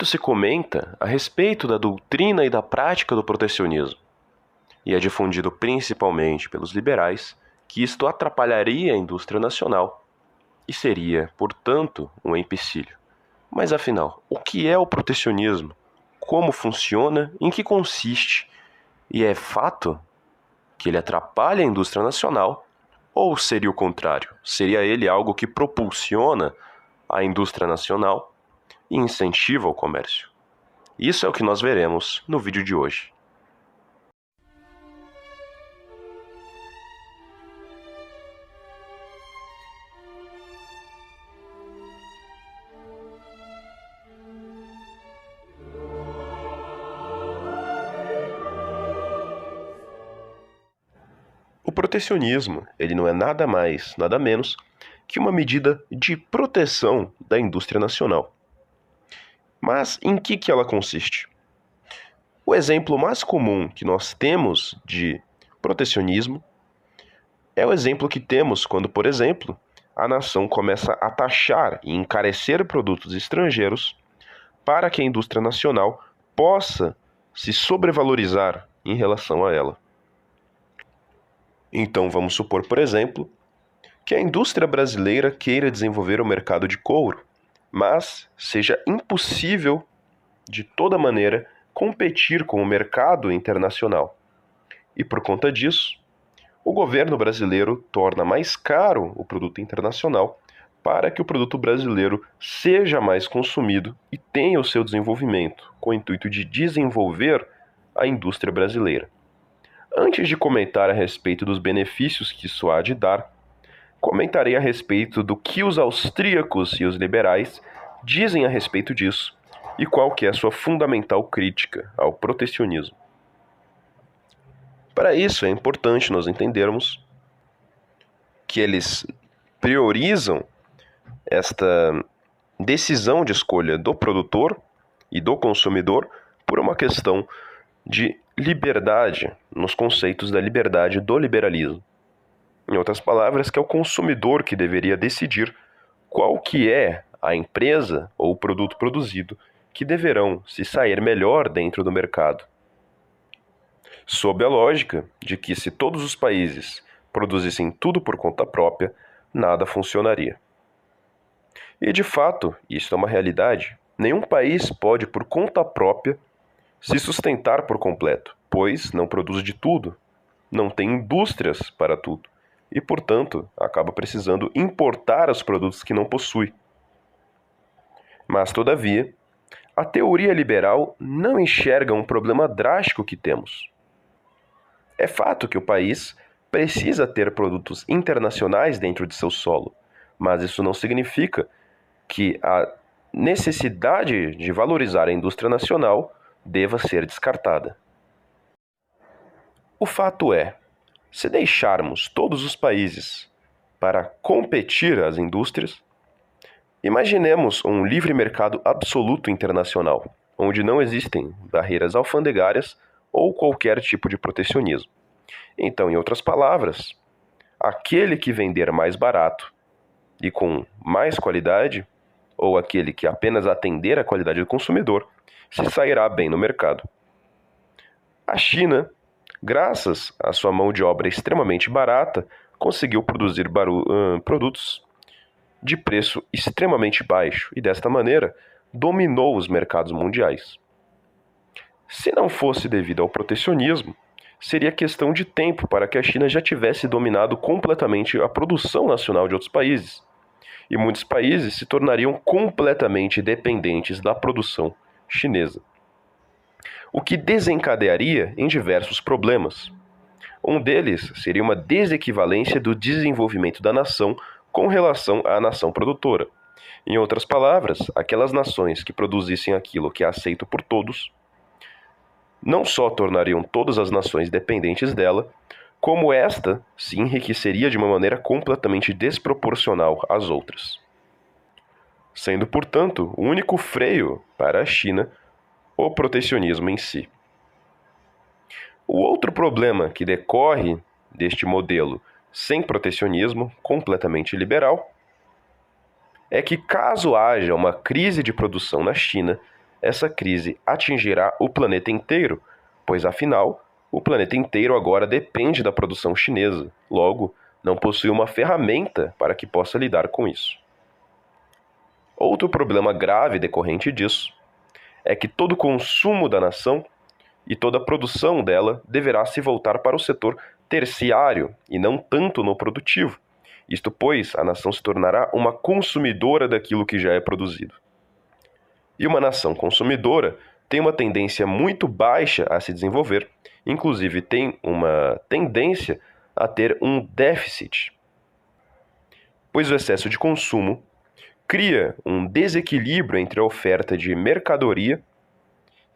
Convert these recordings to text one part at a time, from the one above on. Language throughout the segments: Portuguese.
Muito se comenta a respeito da doutrina e da prática do protecionismo, e é difundido principalmente pelos liberais que isto atrapalharia a indústria nacional e seria, portanto, um empecilho. Mas afinal, o que é o protecionismo? Como funciona? Em que consiste? E é fato que ele atrapalha a indústria nacional? Ou seria o contrário? Seria ele algo que propulsiona a indústria nacional e incentiva o comércio. Isso é o que nós veremos no vídeo de hoje. O protecionismo, ele não é nada mais, nada menos que uma medida de proteção da indústria nacional. Mas em que, que ela consiste? O exemplo mais comum que nós temos de protecionismo é o exemplo que temos quando, por exemplo, a nação começa a taxar e encarecer produtos estrangeiros para que a indústria nacional possa se sobrevalorizar em relação a ela. Então, vamos supor, por exemplo, que a indústria brasileira queira desenvolver o mercado de couro mas seja impossível, de toda maneira, competir com o mercado internacional. E por conta disso, o governo brasileiro torna mais caro o produto internacional para que o produto brasileiro seja mais consumido e tenha o seu desenvolvimento, com o intuito de desenvolver a indústria brasileira. Antes de comentar a respeito dos benefícios que isso há de dar, comentarei a respeito do que os austríacos e os liberais dizem a respeito disso e qual que é a sua fundamental crítica ao protecionismo. Para isso é importante nós entendermos que eles priorizam esta decisão de escolha do produtor e do consumidor por uma questão de liberdade nos conceitos da liberdade do liberalismo. Em outras palavras, que é o consumidor que deveria decidir qual que é a empresa ou o produto produzido que deverão se sair melhor dentro do mercado. Sob a lógica de que se todos os países produzissem tudo por conta própria, nada funcionaria. E de fato, isso é uma realidade. Nenhum país pode, por conta própria, se sustentar por completo, pois não produz de tudo, não tem indústrias para tudo e, portanto, acaba precisando importar os produtos que não possui. Mas, todavia, a teoria liberal não enxerga um problema drástico que temos. É fato que o país precisa ter produtos internacionais dentro de seu solo, mas isso não significa que a necessidade de valorizar a indústria nacional deva ser descartada. O fato é se deixarmos todos os países para competir as indústrias, imaginemos um livre mercado absoluto internacional, onde não existem barreiras alfandegárias ou qualquer tipo de protecionismo. Então, em outras palavras, aquele que vender mais barato e com mais qualidade, ou aquele que apenas atender à qualidade do consumidor, se sairá bem no mercado. A China graças à sua mão de obra extremamente barata, conseguiu produzir uh, produtos de preço extremamente baixo e, desta maneira, dominou os mercados mundiais. Se não fosse devido ao protecionismo, seria questão de tempo para que a China já tivesse dominado completamente a produção nacional de outros países, e muitos países se tornariam completamente dependentes da produção chinesa o que desencadearia em diversos problemas. Um deles seria uma desequivalência do desenvolvimento da nação com relação à nação produtora. Em outras palavras, aquelas nações que produzissem aquilo que é aceito por todos não só tornariam todas as nações dependentes dela, como esta se enriqueceria de uma maneira completamente desproporcional às outras. Sendo, portanto, o único freio para a China o protecionismo em si. O outro problema que decorre deste modelo sem protecionismo, completamente liberal, é que caso haja uma crise de produção na China, essa crise atingirá o planeta inteiro, pois afinal, o planeta inteiro agora depende da produção chinesa, logo, não possui uma ferramenta para que possa lidar com isso. Outro problema grave decorrente disso é que todo o consumo da nação e toda a produção dela deverá se voltar para o setor terciário e não tanto no produtivo. Isto pois, a nação se tornará uma consumidora daquilo que já é produzido. E uma nação consumidora tem uma tendência muito baixa a se desenvolver, inclusive tem uma tendência a ter um déficit, pois o excesso de consumo cria um desequilíbrio entre a oferta de mercadoria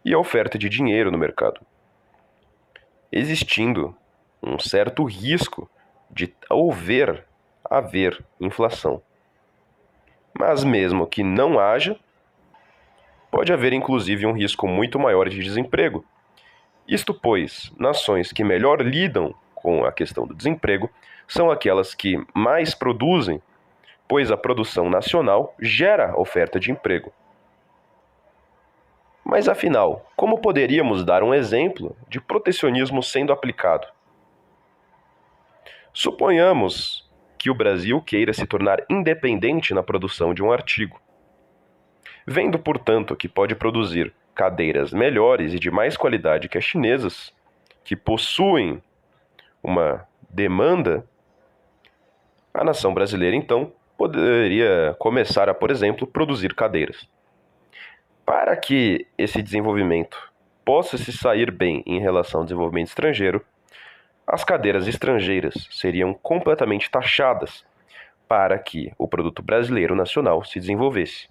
e a oferta de dinheiro no mercado, existindo um certo risco de haver, haver inflação. Mas mesmo que não haja, pode haver inclusive um risco muito maior de desemprego. Isto pois, nações que melhor lidam com a questão do desemprego são aquelas que mais produzem pois a produção nacional gera oferta de emprego. Mas afinal, como poderíamos dar um exemplo de protecionismo sendo aplicado? Suponhamos que o Brasil queira se tornar independente na produção de um artigo. Vendo, portanto, que pode produzir cadeiras melhores e de mais qualidade que as chinesas, que possuem uma demanda, a nação brasileira então poderia começar a, por exemplo, produzir cadeiras. Para que esse desenvolvimento possa se sair bem em relação ao desenvolvimento estrangeiro, as cadeiras estrangeiras seriam completamente taxadas para que o produto brasileiro nacional se desenvolvesse.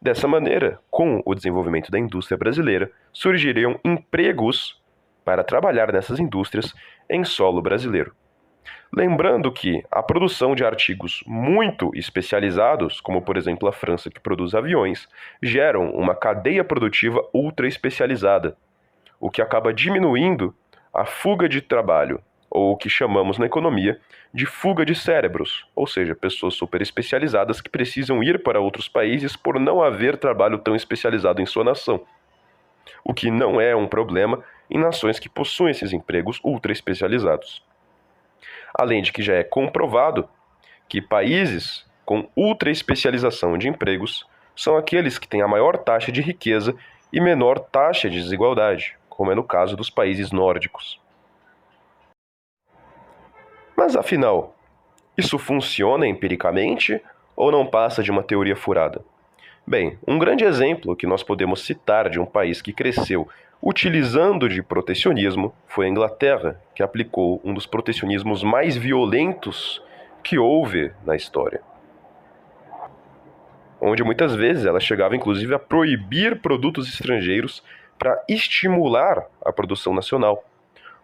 Dessa maneira, com o desenvolvimento da indústria brasileira, surgiriam empregos para trabalhar nessas indústrias em solo brasileiro. Lembrando que a produção de artigos muito especializados, como por exemplo a França que produz aviões, geram uma cadeia produtiva ultra especializada, o que acaba diminuindo a fuga de trabalho, ou o que chamamos na economia de fuga de cérebros, ou seja, pessoas super especializadas que precisam ir para outros países por não haver trabalho tão especializado em sua nação. O que não é um problema em nações que possuem esses empregos ultra especializados além de que já é comprovado que países com ultra especialização de empregos são aqueles que têm a maior taxa de riqueza e menor taxa de desigualdade, como é no caso dos países nórdicos. Mas afinal, isso funciona empiricamente ou não passa de uma teoria furada? Bem, um grande exemplo que nós podemos citar de um país que cresceu utilizando de protecionismo foi a Inglaterra, que aplicou um dos protecionismos mais violentos que houve na história. Onde muitas vezes ela chegava inclusive a proibir produtos estrangeiros para estimular a produção nacional.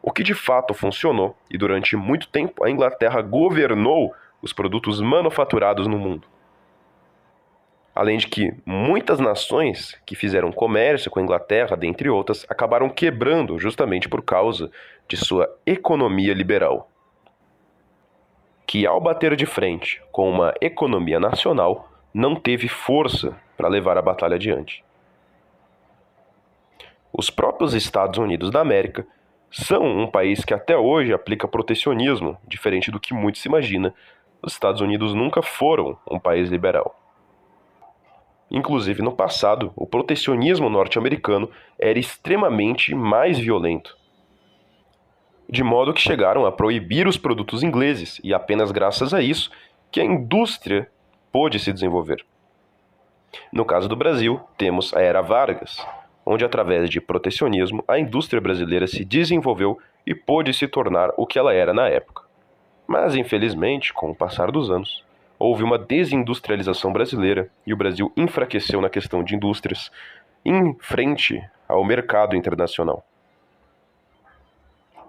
O que de fato funcionou, e durante muito tempo a Inglaterra governou os produtos manufaturados no mundo. Além de que muitas nações que fizeram comércio com a Inglaterra, dentre outras, acabaram quebrando justamente por causa de sua economia liberal. Que ao bater de frente com uma economia nacional, não teve força para levar a batalha adiante. Os próprios Estados Unidos da América são um país que até hoje aplica protecionismo, diferente do que muito se imagina. Os Estados Unidos nunca foram um país liberal. Inclusive, no passado, o protecionismo norte-americano era extremamente mais violento. De modo que chegaram a proibir os produtos ingleses, e apenas graças a isso que a indústria pôde se desenvolver. No caso do Brasil, temos a Era Vargas, onde, através de protecionismo, a indústria brasileira se desenvolveu e pôde se tornar o que ela era na época. Mas, infelizmente, com o passar dos anos, houve uma desindustrialização brasileira e o Brasil enfraqueceu na questão de indústrias em frente ao mercado internacional.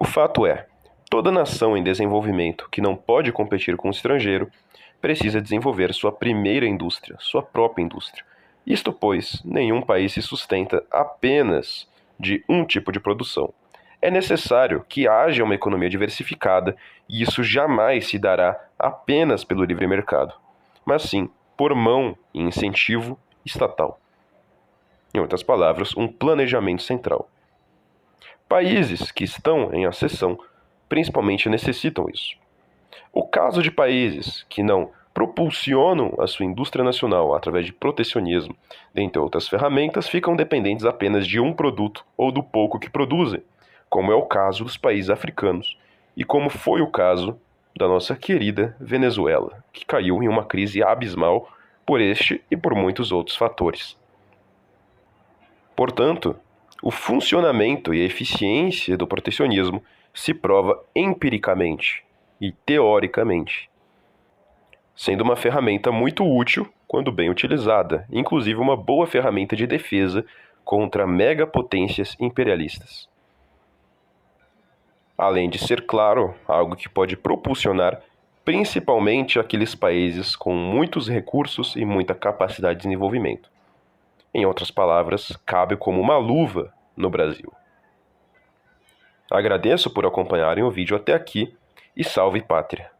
fato é, toda nação em desenvolvimento que não pode competir com o estrangeiro precisa desenvolver sua primeira indústria, sua própria indústria. Isto pois, nenhum país se sustenta apenas de um tipo de produção. É necessário que haja uma economia diversificada e isso jamais se dará apenas pelo livre mercado, mas sim por mão e incentivo estatal. Em outras palavras, um planejamento central. Países que estão em acessão principalmente necessitam isso. O caso de países que não propulsionam a sua indústria nacional através de protecionismo, dentre outras ferramentas, ficam dependentes apenas de um produto ou do pouco que produzem, como é o caso dos países africanos e como foi o caso da nossa querida Venezuela, que caiu em uma crise abismal por este e por muitos outros fatores. Portanto, o funcionamento e a eficiência do protecionismo se prova empiricamente e teoricamente, sendo uma ferramenta muito útil quando bem utilizada, inclusive uma boa ferramenta de defesa contra megapotências imperialistas. Além de ser, claro, algo que pode propulsionar principalmente aqueles países com muitos recursos e muita capacidade de desenvolvimento. Em outras palavras, cabe como uma luva no Brasil. Agradeço por acompanharem o vídeo até aqui e salve pátria!